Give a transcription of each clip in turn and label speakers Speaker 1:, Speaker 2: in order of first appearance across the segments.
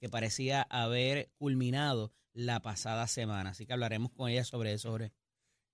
Speaker 1: que parecía haber culminado la pasada semana. Así que hablaremos con ella sobre eso. Sobre.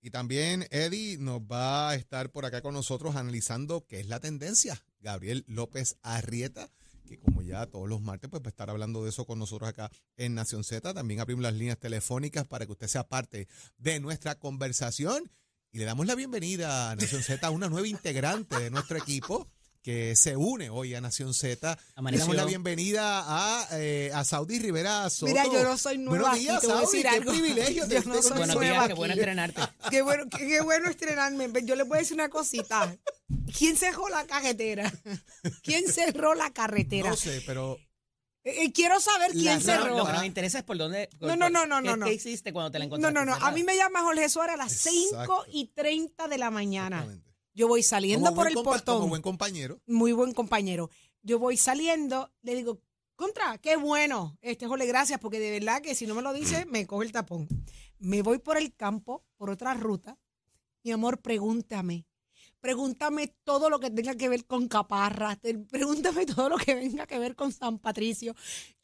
Speaker 2: Y también Eddie nos va a estar por acá con nosotros analizando qué es la tendencia. Gabriel López Arrieta, que como ya todos los martes, pues va a estar hablando de eso con nosotros acá en Nación Z. También abrimos las líneas telefónicas para que usted sea parte de nuestra conversación. Y le damos la bienvenida a Nación Z, a una nueva integrante de nuestro equipo que se une hoy a Nación Z. Le damos la bienvenida a, eh, a Saudi Rivera Soto.
Speaker 3: Mira, yo no soy nueva
Speaker 2: Buenos días,
Speaker 3: aquí, te voy a
Speaker 2: Saudi,
Speaker 3: decir
Speaker 2: qué
Speaker 3: algo.
Speaker 2: privilegio
Speaker 3: Yo no soy
Speaker 1: Buenos días, qué bueno estrenarte.
Speaker 3: Qué bueno, qué, qué bueno estrenarme. Yo le voy a decir una cosita. ¿Quién cerró la carretera? ¿Quién cerró la carretera?
Speaker 2: No sé, pero
Speaker 3: Eh, eh, quiero saber quién
Speaker 2: La
Speaker 1: No,
Speaker 3: cerró.
Speaker 1: lo que nos interesa es por dónde.
Speaker 3: No,
Speaker 1: por-
Speaker 3: no, no, no,
Speaker 1: ¿qué-
Speaker 3: no, no.
Speaker 1: ¿Qué hiciste cuando te la
Speaker 3: No,
Speaker 1: encontraste?
Speaker 3: no, no. A
Speaker 1: cerrada?
Speaker 3: mí me llama Jorge Suárez a las
Speaker 2: Exacto.
Speaker 3: 5 y 30 de la mañana. Yo voy saliendo por el portón.
Speaker 2: Como buen compañero.
Speaker 3: muy buen compañero. Yo voy saliendo, le digo, contra, qué bueno. Este, Jorge, gracias, porque de verdad que si no me lo dice, me coge el tapón. Me voy por el campo, por otra ruta. Mi amor, pregúntame. Pregúntame todo lo que tenga que ver con Caparra. Pregúntame todo lo que venga que ver con San Patricio.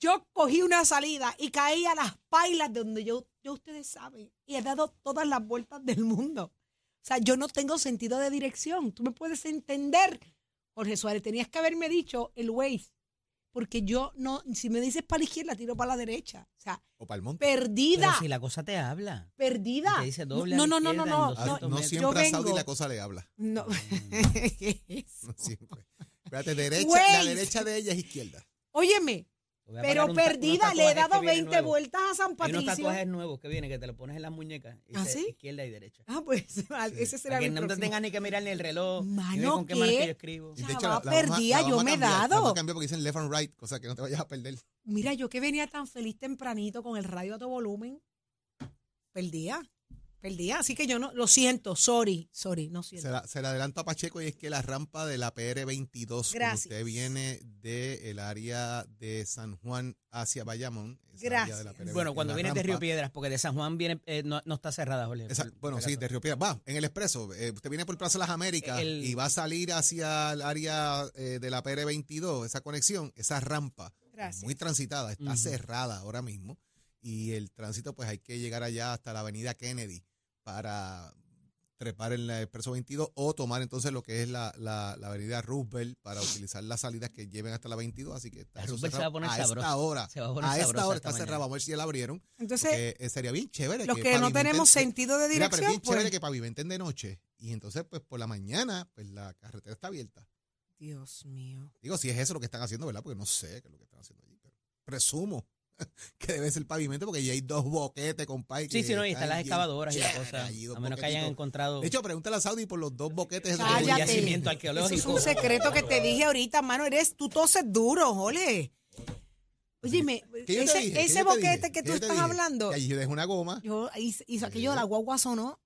Speaker 3: Yo cogí una salida y caí a las pailas de donde yo, yo ustedes saben, y he dado todas las vueltas del mundo. O sea, yo no tengo sentido de dirección. Tú me puedes entender. Jorge Suárez, tenías que haberme dicho el Waze. Porque yo no, si me dices para la izquierda, tiro para la derecha. O sea,
Speaker 2: O para el monte.
Speaker 3: perdida.
Speaker 1: Pero si la cosa te habla.
Speaker 3: Perdida.
Speaker 1: Te dice doble
Speaker 3: no, no, no, no, no,
Speaker 2: Ah,
Speaker 3: no,
Speaker 1: 200
Speaker 2: no siempre a Saudi la cosa le habla.
Speaker 3: no. ¿Qué es eso?
Speaker 2: No siempre. Espérate, derecha,
Speaker 3: Waze.
Speaker 2: la derecha de ella es izquierda.
Speaker 3: Óyeme, pero perdida, le he dado
Speaker 1: que vienen
Speaker 3: 20
Speaker 1: nuevos.
Speaker 3: vueltas a San
Speaker 1: Hay unos
Speaker 3: Patricio.
Speaker 1: tatuajes nuevos que vienen que te lo pones en las muñecas. y
Speaker 3: ¿Ah, sí?
Speaker 1: Izquierda y derecha.
Speaker 3: Ah, pues ese será
Speaker 1: Para que
Speaker 3: mi
Speaker 1: no te
Speaker 3: próximo.
Speaker 1: tengas ni que mirar ni el reloj.
Speaker 3: Mano,
Speaker 1: con qué que yo escribo.
Speaker 3: Ya,
Speaker 2: De
Speaker 3: va,
Speaker 2: la vamos a-
Speaker 3: perdida,
Speaker 2: la
Speaker 3: yo me he
Speaker 2: la
Speaker 3: dado.
Speaker 2: a cambiar porque dicen left and right, cosa que no te vayas a perder.
Speaker 3: Mira, yo que venía tan feliz tempranito con el radio a todo volumen, perdía, perdía. Así que yo no, lo siento, sorry, sorry, no siento.
Speaker 2: Se, la- se le adelanto a Pacheco y es que la rampa de la PR22, cuando
Speaker 3: Gracias.
Speaker 2: usted viene del área de San Juan hacia Bayamón. de
Speaker 3: Gracias.
Speaker 2: PR22,
Speaker 1: Bueno, cuando
Speaker 2: la
Speaker 1: vienes de Río Piedras, porque de San Juan viene, eh, no, no está cerrada, Jorge.
Speaker 2: Esa- bueno, sí, de Río Piedras. Va, en el expreso. eh, usted viene por Plaza Las Américas
Speaker 1: El-
Speaker 2: y va a salir hacia el área eh, de la PR22, esa conexión, esa rampa,
Speaker 3: Gracias.
Speaker 2: muy transitada, está cerrada ahora mismo. Y el tránsito, pues hay que llegar allá hasta la avenida Kennedy para trepar en el expreso 22 o tomar entonces lo que es la, la, la avenida Roosevelt para utilizar las salidas que lleven hasta la 22. Así que está
Speaker 1: La Roosevelt se
Speaker 2: cerrado
Speaker 1: va a poner
Speaker 2: esta hora.
Speaker 1: Se va a poner
Speaker 2: a esta
Speaker 1: sabrosa
Speaker 2: hora
Speaker 1: esta
Speaker 2: está
Speaker 1: mañana.
Speaker 2: cerrada. Vamos a ver si ya la abrieron.
Speaker 3: Entonces,
Speaker 2: Porque, eh, sería bien chévere.
Speaker 3: los que no
Speaker 2: pavimenten-
Speaker 3: tenemos sentido de
Speaker 2: Mira, pero es
Speaker 3: dirección,
Speaker 2: bien chévere
Speaker 3: pues,
Speaker 2: que pavimenten de noche. Y entonces, pues por la mañana, pues la carretera está abierta.
Speaker 3: Dios mío.
Speaker 2: Digo, si es eso lo que están haciendo, ¿verdad? Porque no sé qué es lo que están haciendo allí. Pero presumo que debe ser pavimento porque ya hay dos boquetes, compadre.
Speaker 1: Sí, sí, no, y están las excavadoras y la cosa. A menos que hayan encontrado
Speaker 2: De hecho, pregúntale a Saudi por los dos boquetes.
Speaker 3: Cállate.
Speaker 1: yacimiento
Speaker 3: Eso
Speaker 1: arqueológico.
Speaker 3: es un secreto que te dije ahorita, mano. Eres, tú toses duro, jole. Óyeme,
Speaker 2: ¿Qué yo te
Speaker 3: ese, ese boquete que
Speaker 2: ¿Qué
Speaker 3: tú estás
Speaker 2: dije?
Speaker 3: hablando,
Speaker 2: Que allí yo dejé una goma.
Speaker 3: yo hice, hizo aquello de la guagua sonó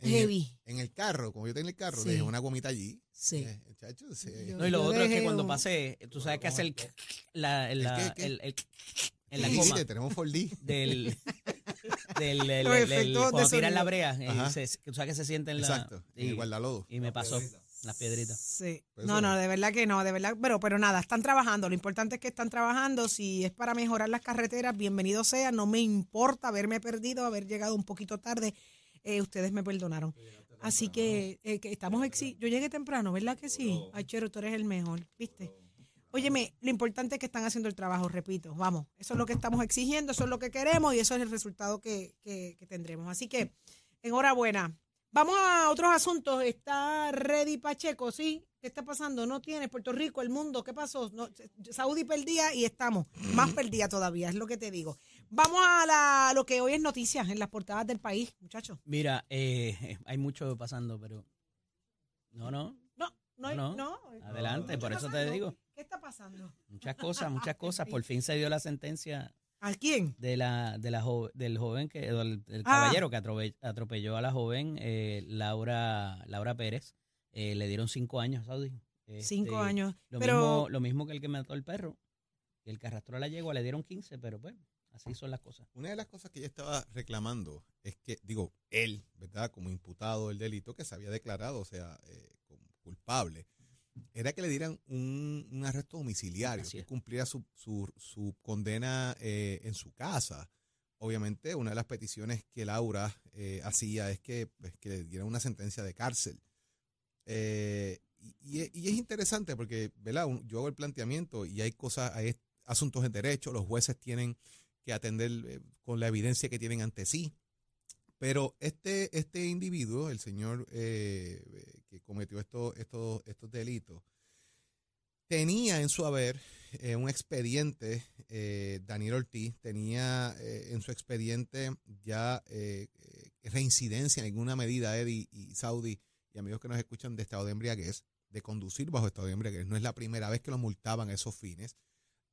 Speaker 2: En
Speaker 3: heavy.
Speaker 2: El, en el carro, como yo tengo el carro,
Speaker 3: Sí.
Speaker 2: dejé una gomita allí.
Speaker 3: Sí.
Speaker 2: Eh, chacho, sí.
Speaker 3: Yo-
Speaker 1: No, y lo otro es que cuando pase, tú sabes que hace el la, la-
Speaker 2: qué, qué?
Speaker 1: el- el- en la
Speaker 2: Sí, tenemos 4D.
Speaker 1: del del, del- del-
Speaker 3: efectos de
Speaker 1: cuando
Speaker 3: sonido.
Speaker 1: la brea, eh,
Speaker 2: Ajá.
Speaker 1: se- tú sabes que se siente en la
Speaker 2: Exacto. En el
Speaker 1: y,
Speaker 2: guardalodo.
Speaker 1: y me pasó las piedritas.
Speaker 3: Sí.
Speaker 2: Pues
Speaker 3: No, no, de verdad que no, de verdad, pero, pero nada, están trabajando. Lo importante es que están trabajando. Si es para mejorar las carreteras, bienvenido sea. No me importa haberme perdido, haber llegado un poquito tarde. Eh, ustedes me perdonaron. Así que, eh, que estamos exi Yo llegué temprano, ¿verdad que sí? Ay, Chero, tú eres el mejor, ¿viste? Óyeme, lo importante es que están haciendo el trabajo, repito, vamos, eso es lo que estamos exigiendo, eso es lo que queremos y eso es el resultado que, que- que tendremos. Así que, enhorabuena. Vamos a otros asuntos. Está Ready Pacheco, ¿sí? ¿Qué está pasando? No tiene Puerto Rico, el mundo, ¿qué pasó? No, Saudi perdía y estamos más perdida todavía, es lo que te digo. Vamos a la, lo que hoy es noticias en las portadas del país, muchachos.
Speaker 1: Mira, eh, hay mucho pasando, pero no, no,
Speaker 3: No, no, hay-
Speaker 1: No,
Speaker 3: no.
Speaker 1: adelante, por eso te digo.
Speaker 3: ¿Qué está pasando?
Speaker 1: Muchas cosas, muchas cosas. Por fin se dio la sentencia
Speaker 3: ¿A quién?
Speaker 1: de la, de la jo- del joven que, del, del
Speaker 3: Ah.
Speaker 1: caballero que atrope- atropelló a la joven eh, Laura, Laura Pérez. Eh, le dieron cinco años, Saudi.
Speaker 3: Cinco
Speaker 1: Este,
Speaker 3: años.
Speaker 1: Lo,
Speaker 3: Pero
Speaker 1: mismo, lo mismo que el que mató al perro. Y el que arrastró a la yegua le dieron 15, pero bueno, así son las cosas.
Speaker 2: Una de las cosas que ella estaba reclamando es que, digo, él, ¿verdad? Como imputado del delito que se había declarado, o sea, eh, culpable, era que le dieran un, un arresto domiciliario, que cumpliera su, su, su condena eh, en su casa. Obviamente, una de las peticiones que Laura eh, hacía es que, pues, que le dieran una sentencia de cárcel. Eh, y, es interesante porque, ¿verdad? Yo hago el planteamiento y hay cosas, hay asuntos en derecho, los jueces tienen que atender con la evidencia que tienen ante sí. Pero este, este individuo, el señor eh, eh, que cometió estos, estos, delitos, tenía en su haber eh, un expediente, Daniel Ortiz tenía en su expediente ya reincidencia en alguna medida, Eddie y Saudi y amigos que nos escuchan de estado de embriaguez, de conducir bajo estado de embriaguez. No es la primera vez que lo multaban a esos fines.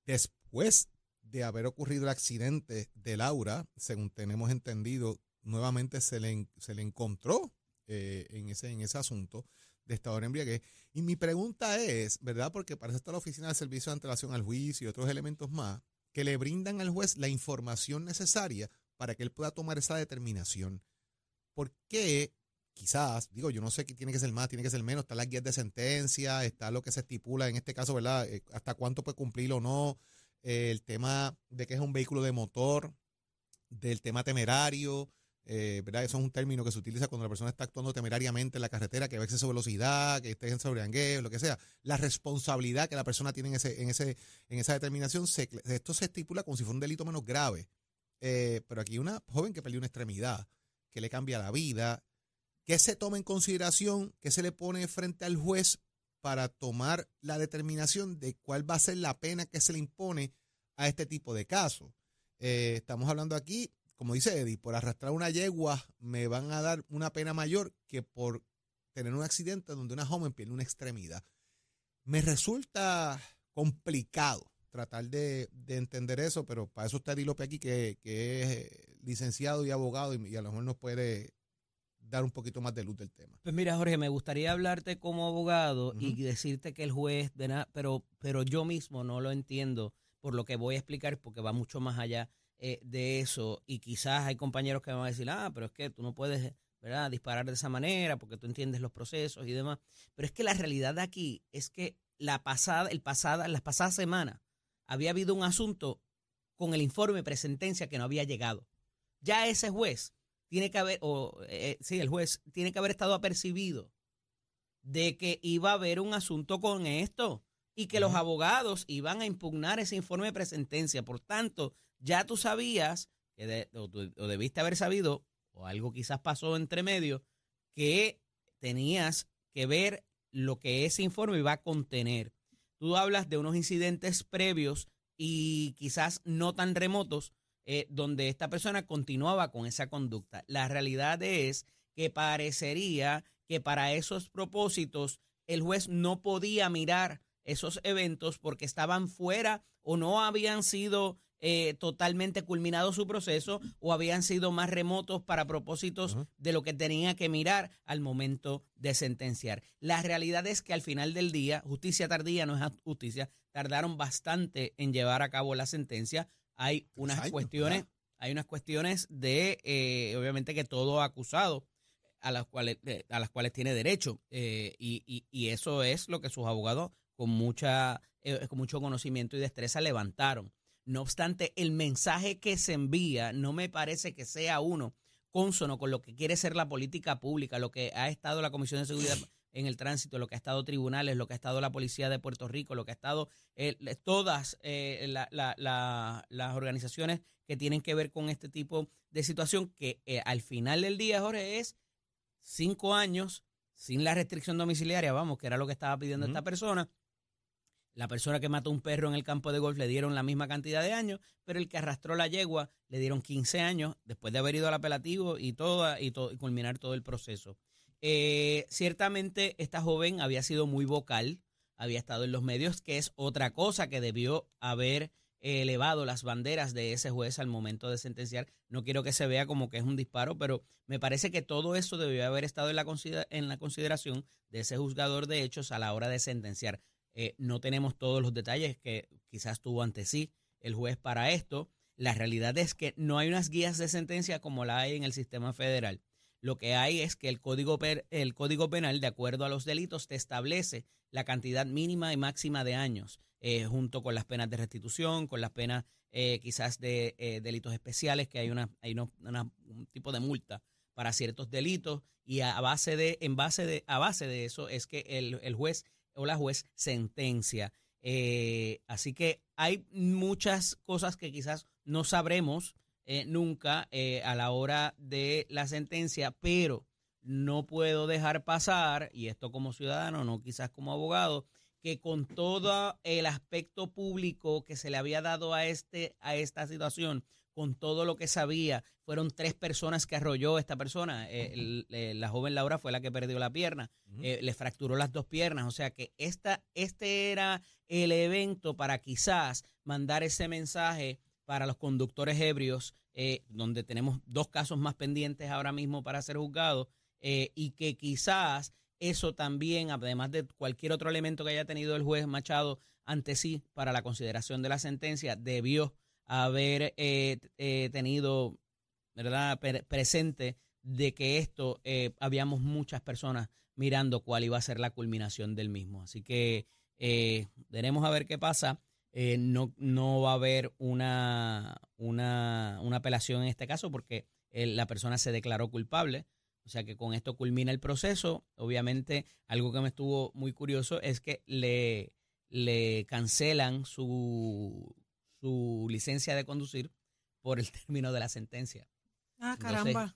Speaker 2: Después de haber ocurrido el accidente de Laura, según tenemos entendido, nuevamente se le, se le encontró eh, en, ese, en ese asunto de estado de embriaguez. Y mi pregunta es, ¿verdad? Porque para está la Oficina de Servicio de Antelación al Juicio y otros elementos más, que le brindan al juez la información necesaria para que él pueda tomar esa determinación. ¿Por qué? Quizás, digo, yo no sé qué tiene que ser más, tiene que ser menos, está las guías de sentencia, está lo que se estipula en este caso, ¿verdad? Eh, hasta cuánto puede cumplir o no, eh, el tema de que es un vehículo de motor, del tema temerario, eh, ¿verdad? Eso es un término que se utiliza cuando la persona está actuando temerariamente en la carretera, que va a exceso de velocidad, que esté en sobreangueo, lo que sea. La responsabilidad que la persona tiene en, ese, en, ese, en esa determinación, esto se estipula como si fuera un delito menos grave. Eh, pero aquí una joven que perdió una extremidad, que le cambia la vida, ¿qué se toma en consideración? ¿Qué se le pone frente al juez para tomar la determinación de cuál va a ser la pena que se le impone a este tipo de casos? Eh, estamos hablando aquí, como dice Eddie, por arrastrar una yegua me van a dar una pena mayor que por tener un accidente donde una joven pierde una extremidad. Me resulta complicado tratar de, de entender eso, pero para eso está Eddie López aquí, que, que es eh, licenciado y abogado y, y a lo mejor nos puede dar un poquito más de luz del tema.
Speaker 1: Pues mira, Jorge, me gustaría hablarte como abogado y decirte que el juez, de nada, pero, pero yo mismo no lo entiendo por lo que voy a explicar, porque va mucho más allá eh, de eso. Y quizás hay compañeros que me van a decir, ah, pero es que tú no puedes ¿verdad? disparar de esa manera porque tú entiendes los procesos y demás. Pero es que la realidad de aquí es que la pasada, el pasada, las pasadas semanas había habido un asunto con el informe presentencia que no había llegado. Ya ese juez tiene que haber, o eh, sí, el juez tiene que haber estado apercibido de que iba a haber un asunto con esto y que los abogados iban a impugnar ese informe de presentencia. Por tanto, ya tú sabías, o, debiste haber sabido, o algo quizás pasó entre medio, que tenías que ver lo que ese informe iba a contener. Tú hablas de unos incidentes previos y quizás no tan remotos eh, donde esta persona continuaba con esa conducta. La realidad es que parecería que para esos propósitos el juez no podía mirar esos eventos porque estaban fuera o no habían sido eh, totalmente culminado su proceso o habían sido más remotos para propósitos de lo que tenía que mirar al momento de sentenciar. La realidad es que al final del día, justicia tardía no es justicia, tardaron bastante en llevar a cabo la sentencia. Hay unas
Speaker 2: años,
Speaker 1: cuestiones,
Speaker 2: ¿verdad?
Speaker 1: hay unas cuestiones de, eh, obviamente que todo acusado a las cuales, eh, a las cuales tiene derecho eh, y, y- y eso es lo que sus abogados con mucha, eh, con mucho conocimiento y destreza levantaron. No obstante, el mensaje que se envía no me parece que sea uno consono con lo que quiere ser la política pública, lo que ha estado la Comisión de Seguridad en el Tránsito, lo que ha estado tribunales, lo que ha estado la Policía de Puerto Rico, lo que ha estado eh, todas eh, la- la- la- las organizaciones que tienen que ver con este tipo de situación, que eh, al final del día, Jorge, es cinco años sin la restricción domiciliaria, vamos, que era lo que estaba pidiendo esta persona. La persona que mató un perro en el campo de golf le dieron la misma cantidad de años, pero el que arrastró la yegua le dieron 15 años después de haber ido al apelativo y, toda, y, culminar todo el proceso. Eh, ciertamente esta joven había sido muy vocal, había estado en los medios, que es otra cosa que debió haber elevado las banderas de ese juez al momento de sentenciar. No quiero que se vea como que es un disparo, pero me parece que todo eso debió haber estado en la consideración de ese juzgador de hechos a la hora de sentenciar. Eh, no tenemos todos los detalles que quizás tuvo ante sí el juez para esto. La realidad es que no hay unas guías de sentencia como la hay en el sistema federal. Lo que hay es que el código, el código penal, de acuerdo a los delitos, te establece la cantidad mínima y máxima de años, eh, junto con las penas de restitución, con las penas eh, quizás de delitos especiales, que hay, una, hay un tipo de multa para ciertos delitos, y a base de, en base de, a base de eso es que el, el juez o la juez sentencia. así que hay muchas cosas que quizás no sabremos nunca a la hora de la sentencia, pero no puedo dejar pasar, y esto como ciudadano, no quizás como abogado, que con todo el aspecto público que se le había dado a, este, a esta situación, con todo lo que sabía, fueron tres personas que arrolló esta persona. Eh, la joven Laura fue la que perdió la pierna, eh, le fracturó las dos piernas. O sea que esta, este era el evento para quizás mandar ese mensaje para los conductores ebrios, eh, donde tenemos dos casos más pendientes ahora mismo para ser juzgados, eh, y que quizás eso también, además de cualquier otro elemento que haya tenido el juez Machado ante sí para la consideración de la sentencia, debió haber eh, eh, tenido ¿verdad? presente de que esto habíamos muchas personas mirando cuál iba a ser la culminación del mismo. Así que veremos a ver qué pasa. no, no va a haber una, una, una apelación en este caso porque la persona se declaró culpable. O sea que con esto culmina el proceso. Obviamente, algo que me estuvo muy curioso es que le, le cancelan su, su licencia de conducir por el término de la sentencia.
Speaker 3: Ah, caramba.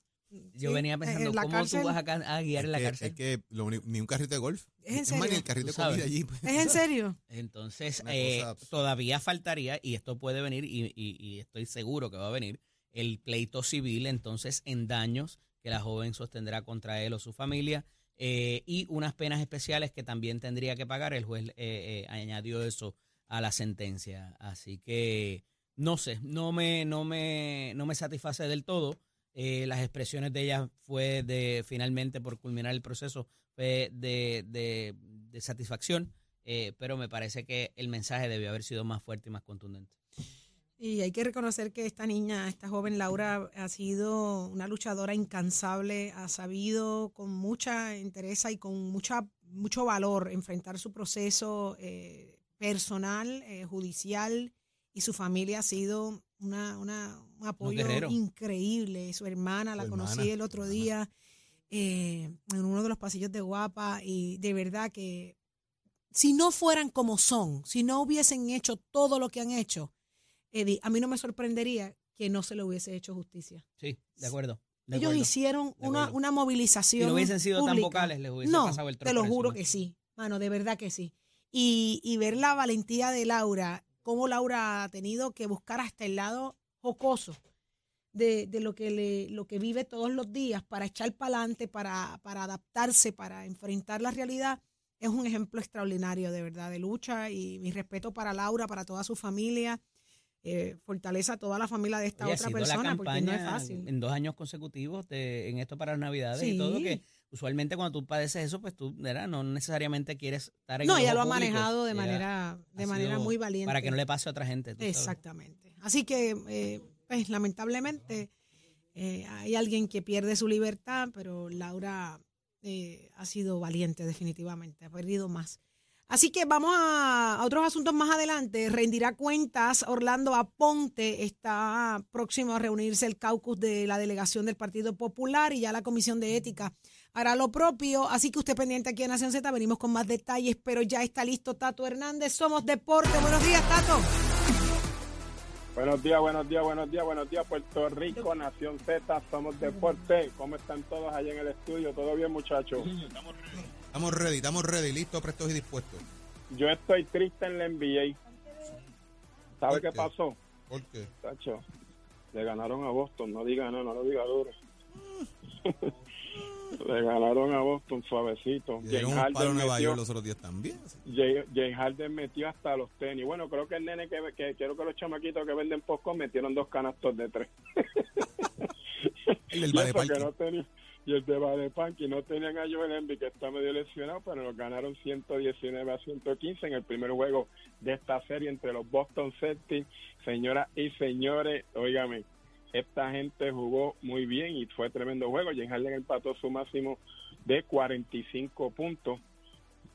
Speaker 1: yo venía pensando, ¿cómo tú vas a, guiar en la cárcel?
Speaker 2: Es que ni un carrito de golf.
Speaker 3: ¿Es en serio?
Speaker 2: ni el carrito de comida allí.
Speaker 3: Pues. ¿Es en serio?
Speaker 1: Entonces, eh, todavía faltaría, y esto puede venir, y, y estoy seguro que va a venir, el pleito civil, entonces, en daños que la joven sostendrá contra él o su familia eh, y unas penas especiales que también tendría que pagar. El juez eh, eh, añadió eso a la sentencia. Así que no sé, no me, no me, no me satisface del todo. las expresiones de ella fue de finalmente por culminar el proceso de, de, de satisfacción, pero me parece que el mensaje debió haber sido más fuerte y más contundente.
Speaker 3: Y hay que reconocer que esta niña, esta joven Laura, ha sido una luchadora incansable, ha sabido con mucha interés y con mucha, mucho valor enfrentar su proceso eh, personal, eh, judicial, y su familia ha sido una, una un apoyo increíble. Su hermana, la conocí el otro día eh, en uno de los pasillos de Guapa, y de verdad que si no fueran como son, si no hubiesen hecho todo lo que han hecho, Eddie, a mí no me sorprendería que no se le hubiese hecho justicia.
Speaker 1: Sí, de acuerdo.
Speaker 3: Ellos hicieron una, una, movilización. Si
Speaker 1: no hubiesen sido tan vocales, les hubiese pasado el
Speaker 3: Te lo juro que sí, mano, de verdad que sí. Y, y ver la valentía de Laura, cómo Laura ha tenido que buscar hasta el lado jocoso de, de, lo, que le, lo que vive todos los días para echar para adelante, para, para adaptarse, para enfrentar la realidad, es un ejemplo extraordinario de verdad de lucha y mi respeto para Laura, para toda su familia eh, fortaleza a toda la familia de esta otra persona, porque no es fácil.
Speaker 1: En dos años consecutivos, en esto para las Navidades y todo, que usualmente cuando tú padeces eso, pues tú no necesariamente quieres estar en
Speaker 3: No, ella lo ha manejado de manera, de manera muy valiente.
Speaker 1: Para que no le pase a otra gente.
Speaker 3: Exactamente. Así que, eh, pues lamentablemente, eh, hay alguien que pierde su libertad, pero Laura ha sido valiente definitivamente, ha perdido más. Así que vamos a, otros asuntos más adelante. Rendirá cuentas Orlando Aponte. Está próximo a reunirse el caucus de la delegación del Partido Popular y ya la Comisión de Ética hará lo propio. Así que usted pendiente aquí en Nación Z. Venimos con más detalles, pero ya está listo Tato Hernández. Somos Deporte. Buenos días, Tato.
Speaker 4: Buenos días, buenos días, buenos días, buenos días, Puerto Rico, Nación Z, somos Deporte. ¿Cómo están todos allá en el estudio? ¿Todo bien, muchachos?
Speaker 2: Estamos ready, estamos ready, listos, prestos y dispuestos.
Speaker 4: Yo estoy triste en la NBA. ¿Sabe qué? pasó?
Speaker 2: ¿Por qué?
Speaker 4: Tacho, le ganaron a Boston, no diga no, no lo diga duro. Le ganaron a Boston suavecito. James Harden
Speaker 2: Nueva
Speaker 4: metió-
Speaker 2: York los otros días también.
Speaker 4: Jay- James Harden metió hasta los tenis. Bueno, creo que el nene que, que quiero que los chamaquitos que venden poco metieron dos canastos de tres.
Speaker 2: El del
Speaker 4: y, no tenía- y el de Badepán, que no tenían a Joel Embiid, que está medio lesionado, pero nos ganaron 119 a 115 en el primer juego de esta serie entre los Boston Celtics. Señoras y señores, óigame, esta gente jugó muy bien y fue tremendo juego. James Harden empató su máximo de 45 puntos,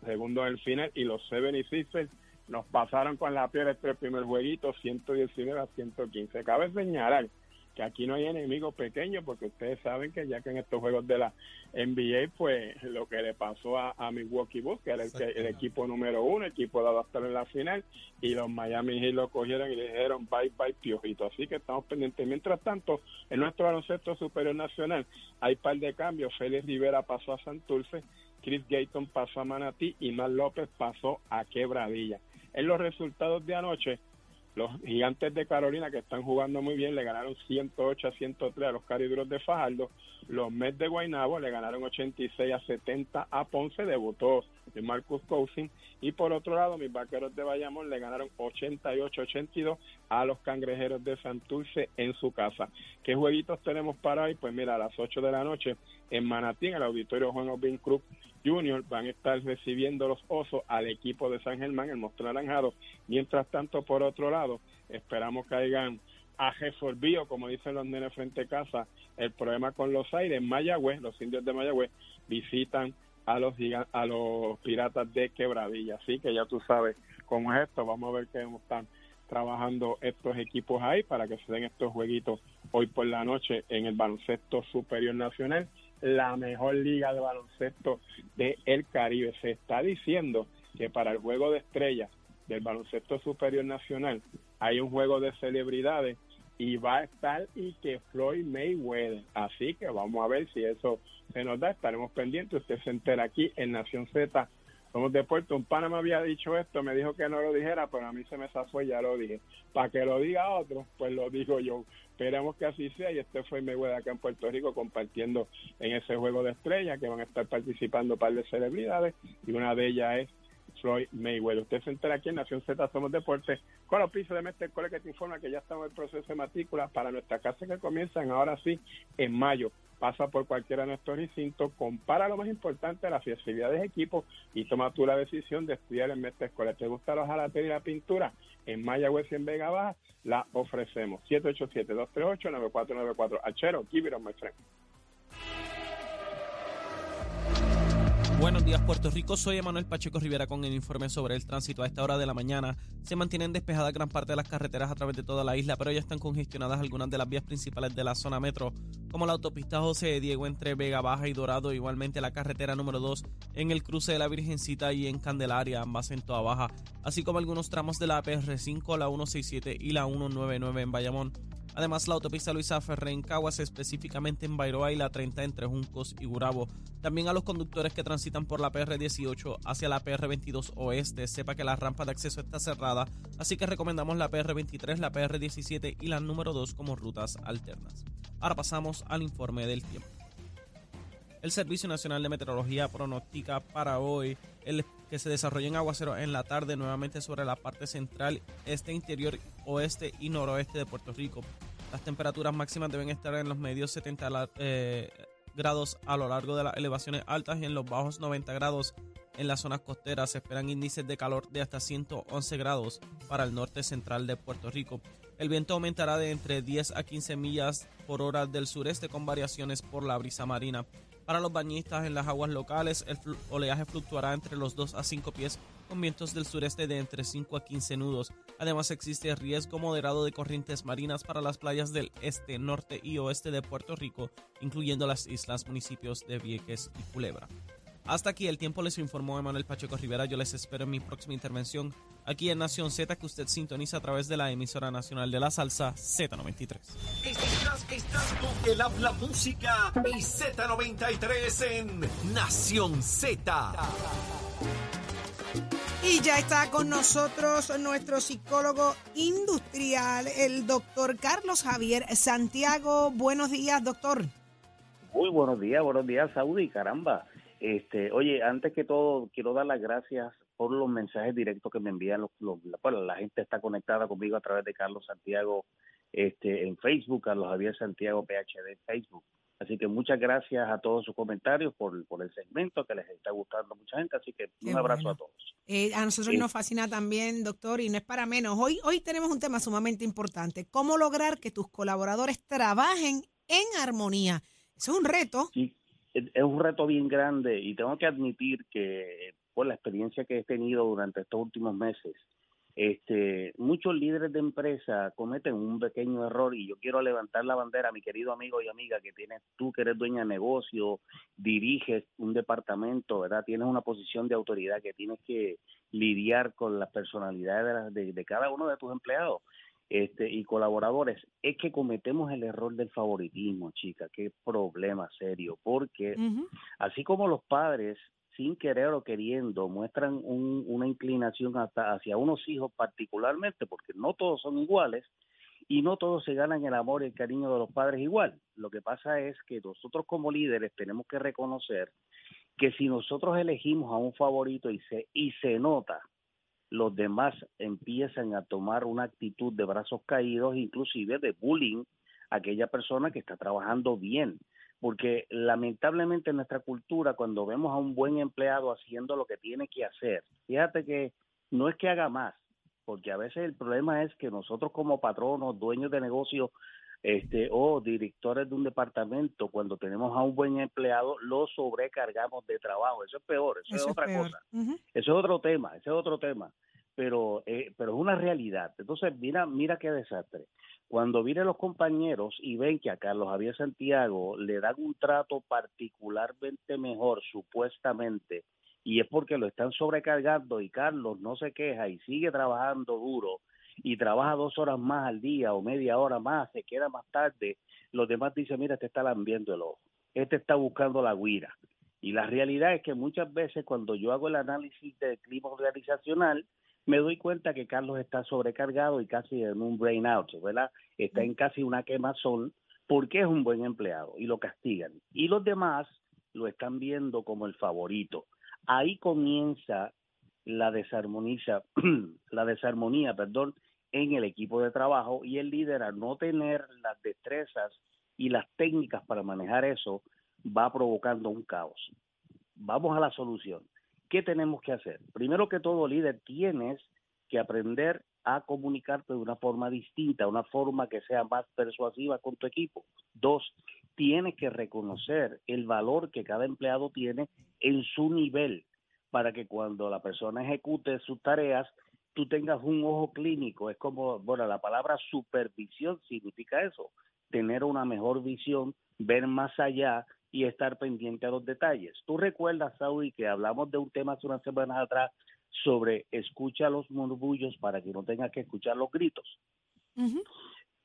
Speaker 4: segundo en el final, y los 76ers nos pasaron con la piel este primer jueguito, 119 a 115. Cabe señalar que aquí no hay enemigos pequeños, porque ustedes saben que ya que en estos juegos de la NBA, pues lo que le pasó a, a Milwaukee Bucks, que era el, el equipo número uno, equipo dado hasta en la final, y los Miami Heat lo cogieron y le dijeron bye bye piojito. Así que estamos pendientes. Mientras tanto, en nuestro baloncesto superior nacional hay par de cambios. Félix Rivera pasó a Santurce, Chris Gayton pasó a Manatí y Mar López pasó a Quebradilla. En los resultados de anoche, los gigantes de Carolina que están jugando muy bien le ganaron 108 a 103 a los cariduros de Fajardo. Los Mets de Guaynabo le ganaron 86 a 70 a Ponce, debutó de Marcus Cousin. Y por otro lado, mis vaqueros de Bayamón le ganaron 88 a 82 a los cangrejeros de Santurce en su casa. ¿Qué jueguitos tenemos para hoy? Pues mira, a las 8 de la noche en Manatí, en el auditorio Juan Obin Cruz Junior, van a estar recibiendo los osos al equipo de San Germán, el Monstruo Naranjado. Mientras tanto, por otro lado, esperamos que hayan resolvido, como dicen los nenes frente a casa, el problema con los aires. Mayagüez, los indios de Mayagüez visitan a los a los piratas de Quebradilla. Así que ya tú sabes cómo es esto. Vamos a ver cómo están trabajando estos equipos ahí para que se den estos jueguitos hoy por la noche en el baloncesto superior nacional, la mejor liga de baloncesto del el Caribe. Se está diciendo que para el juego de estrellas del baloncesto superior nacional hay un juego de celebridades y va a estar y que Floyd Mayweather. Así que vamos a ver si eso se nos da. Estaremos pendientes. Usted se entera aquí en Nación Z. Somos de Puerto. Un pana me había dicho esto, me dijo que no lo dijera, pero a mí se me zafó y ya lo dije. Para que lo diga otro, pues lo digo yo. Esperemos que así sea. Y este fue Mayweather acá en Puerto Rico compartiendo en ese juego de estrellas que van a estar participando un par de celebridades y una de ellas es Floyd Mayweather. Usted se entera aquí en Nación Z Somos Deportes con los pisos de Mestre Cole que te informa que ya estamos en proceso de matrícula para nuestra casa que comienzan ahora sí en mayo. Pasa por cualquiera de nuestros recintos, compara lo más importante, la flexibilidad de equipo y toma tú la decisión de estudiar en Mestre Cole. ¿Te gusta la jalatería y la pintura? En Mayagüez y en Vega Baja la ofrecemos. 787-238-9494. Achero, give it on my friend.
Speaker 5: Buenos días Puerto Rico, soy Emanuel Pacheco Rivera con el informe sobre el tránsito. A esta hora de la mañana se mantienen despejadas gran parte de las carreteras a través de toda la isla, pero ya están congestionadas algunas de las vías principales de la zona metro, como la autopista José Diego entre Vega Baja y Dorado, igualmente la carretera número 2 en el cruce de la Virgencita y en Candelaria, ambas en Toa Baja, así como algunos tramos de la PR5, la 167 y la 199 en Bayamón. Además, la autopista Luisa Ferré en Caguas, específicamente en Bairoa y la 30 entre Juncos y Gurabo. También a los conductores que transitan por la PR18 hacia la PR22 oeste, sepa que la rampa de acceso está cerrada, así que recomendamos la PR23, la PR17 y la número 2 como rutas alternas. Ahora pasamos al informe del tiempo. El Servicio Nacional de Meteorología pronostica para hoy que se desarrollen aguaceros en la tarde nuevamente sobre la parte central, este, interior, oeste y noroeste de Puerto Rico. Las temperaturas máximas deben estar en los medios 70 la- eh, grados a lo largo de las elevaciones altas y en los bajos 90 grados en las zonas costeras. Se esperan índices de calor de hasta 111 grados para el norte central de Puerto Rico. El viento aumentará de entre 10 a 15 millas por hora del sureste con variaciones por la brisa marina. Para los bañistas en las aguas locales, el oleaje fluctuará entre los 2 a 5 pies con vientos del sureste de entre 5 a 15 nudos. Además existe riesgo moderado de corrientes marinas para las playas del este, norte y oeste de Puerto Rico, incluyendo las islas, municipios de Vieques y Culebra. Hasta aquí el tiempo les informó Emanuel Pacheco Rivera. Yo les espero en mi próxima intervención aquí en Nación Z que usted sintoniza a través de la emisora nacional de la salsa Z93.
Speaker 6: Estás, estás con el habla música y Z93 en Nación Z.
Speaker 3: Y ya está con nosotros nuestro psicólogo industrial, el doctor Carlos Javier Santiago. Buenos días, doctor.
Speaker 7: Muy buenos días, buenos días, Saudi, caramba. Este, oye, antes que todo, quiero dar las gracias por los mensajes directos que me envían los, los- la, bueno, la gente está conectada conmigo a través de Carlos Santiago este, en Facebook, Carlos Javier Santiago PhD en Facebook. Así que muchas gracias a todos sus comentarios por, por el segmento que les está gustando a mucha gente. Así que
Speaker 3: Qué
Speaker 7: un abrazo
Speaker 3: bueno.
Speaker 7: a todos.
Speaker 3: Eh, a nosotros
Speaker 7: Sí.
Speaker 3: nos fascina también, doctor, y no es para menos. Hoy, hoy tenemos un tema sumamente importante. ¿Cómo lograr que tus colaboradores trabajen en armonía? Eso es un reto.
Speaker 7: Sí, es es un reto bien grande y tengo que admitir que por la experiencia que he tenido durante estos últimos meses, este, muchos líderes de empresa cometen un pequeño error y yo quiero levantar la bandera, mi querido amigo y amiga, que tienes tú que eres dueña de negocio, diriges un departamento, ¿verdad? Tienes una posición de autoridad que tienes que lidiar con las personalidades de, las- de- de cada uno de tus empleados este, y colaboradores. Es que cometemos el error del favoritismo, chica, qué problema serio, porque así como los padres, sin querer o queriendo, muestran un- una inclinación hasta hacia unos hijos particularmente, porque no todos son iguales y no todos se ganan el amor y el cariño de los padres igual. Lo que pasa es que nosotros como líderes tenemos que reconocer que si nosotros elegimos a un favorito y se, y se nota, los demás empiezan a tomar una actitud de brazos caídos, inclusive de bullying a aquella persona que está trabajando bien porque lamentablemente en nuestra cultura cuando vemos a un buen empleado haciendo lo que tiene que hacer, fíjate que no es que haga más, porque a veces el problema es que nosotros como patronos, dueños de negocio este, o directores de un departamento, cuando tenemos a un buen empleado, lo sobrecargamos de trabajo. Eso es peor, eso,
Speaker 3: Eso
Speaker 7: es otra cosa.
Speaker 3: Ujú.
Speaker 7: Eso es otro tema, ese es otro tema. Pero, eh, pero es una realidad. Entonces, mira, mira qué desastre. Cuando vienen los compañeros y ven que a Carlos Javier Santiago le dan un trato particularmente mejor, supuestamente, y es porque lo están sobrecargando y Carlos no se queja y sigue trabajando duro y trabaja dos horas más al día o media hora más, se queda más tarde, los demás dicen, mira, este está lambiendo el ojo, este está buscando la guira. Y la realidad es que muchas veces cuando yo hago el análisis del clima organizacional, me doy cuenta que Carlos está sobrecargado y casi en un brain out, ¿verdad? Está en casi una quemazón porque es un buen empleado y lo castigan. Y los demás lo están viendo como el favorito. Ahí comienza la desarmoniza, la desarmonía, perdón, en el equipo de trabajo y el líder al no tener las destrezas y las técnicas para manejar eso va provocando un caos. Vamos a la solución. ¿Qué tenemos que hacer? Primero que todo, líder, tienes que aprender a comunicarte de una forma distinta, una forma que sea más persuasiva con tu equipo. Dos, tienes que reconocer el valor que cada empleado tiene en su nivel para que cuando la persona ejecute sus tareas, tú tengas un ojo clínico. Es como, bueno, la palabra supervisión significa eso, tener una mejor visión, ver más allá y estar pendiente a los detalles. Tú recuerdas, Saudi, que hablamos de un tema hace unas semanas atrás sobre escucha los murmullos para que no tengas que escuchar los gritos.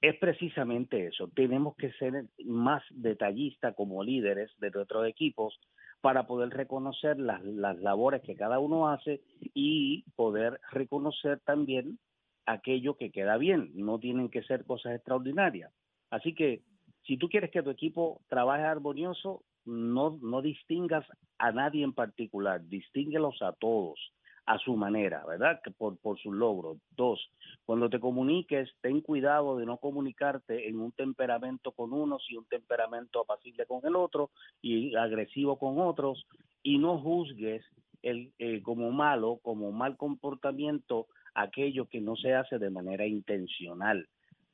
Speaker 7: Es precisamente eso. Tenemos que ser más detallistas como líderes de nuestros equipos para poder reconocer las, las labores que cada uno hace y poder reconocer también aquello que queda bien. No tienen que ser cosas extraordinarias. Así que si tú quieres que tu equipo trabaje armonioso, no, distingas a nadie en particular, distínguelos a todos a su manera, ¿verdad? Por, por sus logros. Dos, cuando te comuniques, ten cuidado de no comunicarte en un temperamento con unos y un temperamento apacible con el otro y agresivo con otros y no juzgues el, eh, como malo, como mal comportamiento aquello que no se hace de manera intencional.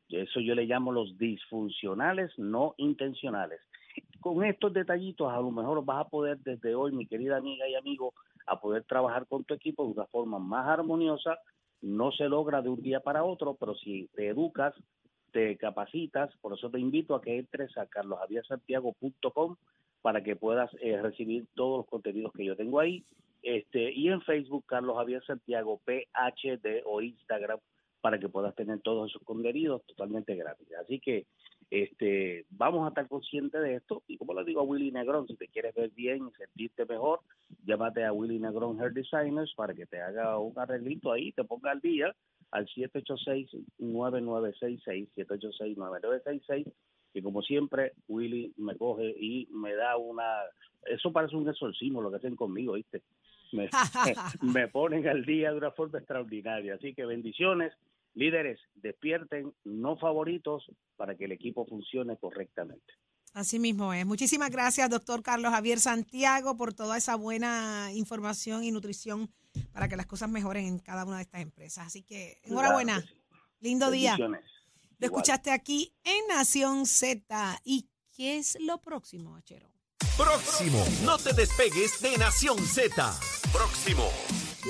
Speaker 7: Eso yo le llamo los disfuncionales no intencionales. Con estos detallitos a lo mejor vas a poder desde hoy, mi querida amiga y amigo, a poder trabajar con tu equipo de una forma más armoniosa. No se logra de un día para otro, pero si te educas, te capacitas, por eso te invito a que entres a carlosjaviersantiago.com para que puedas eh, recibir todos los contenidos que yo tengo ahí. Este, y en Facebook, Carlos Javier Santiago, PHD o Instagram, para que puedas tener todos esos contenidos totalmente gratis. Así que este vamos a estar conscientes de esto y como le digo a Willy Negrón, si te quieres ver bien y sentirte mejor, llámate a Willy Negrón Hair Designers para que te haga un arreglito ahí, te ponga al día al 786-9966, 786-9966 que como siempre Willy me coge y me da una... Eso parece un exorcismo lo que hacen conmigo, ¿viste? Me, me ponen al día de una forma extraordinaria. Así que bendiciones. Líderes, despierten, no favoritos, para que el equipo funcione correctamente.
Speaker 3: Así mismo es. Muchísimas gracias, doctor Carlos Javier Santiago, por toda esa buena información y nutrición para que las cosas mejoren en cada una de estas empresas. Así que enhorabuena.
Speaker 7: Claro que sí.
Speaker 3: Lindo día. Lo
Speaker 7: Igual.
Speaker 3: escuchaste aquí en Nación Z. ¿Y qué es lo próximo, Achero?
Speaker 6: Próximo. No te despegues de Nación Z. Próximo.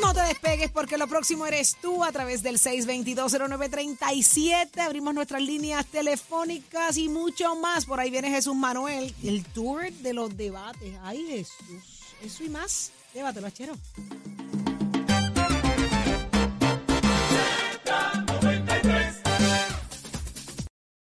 Speaker 3: No te despegues porque lo próximo eres tú a través del 6220937. Abrimos nuestras líneas telefónicas y mucho más. Por ahí viene Jesús Manuel, el tour de los debates. Ay, Jesús. Eso y más. Llévatelo, Achero.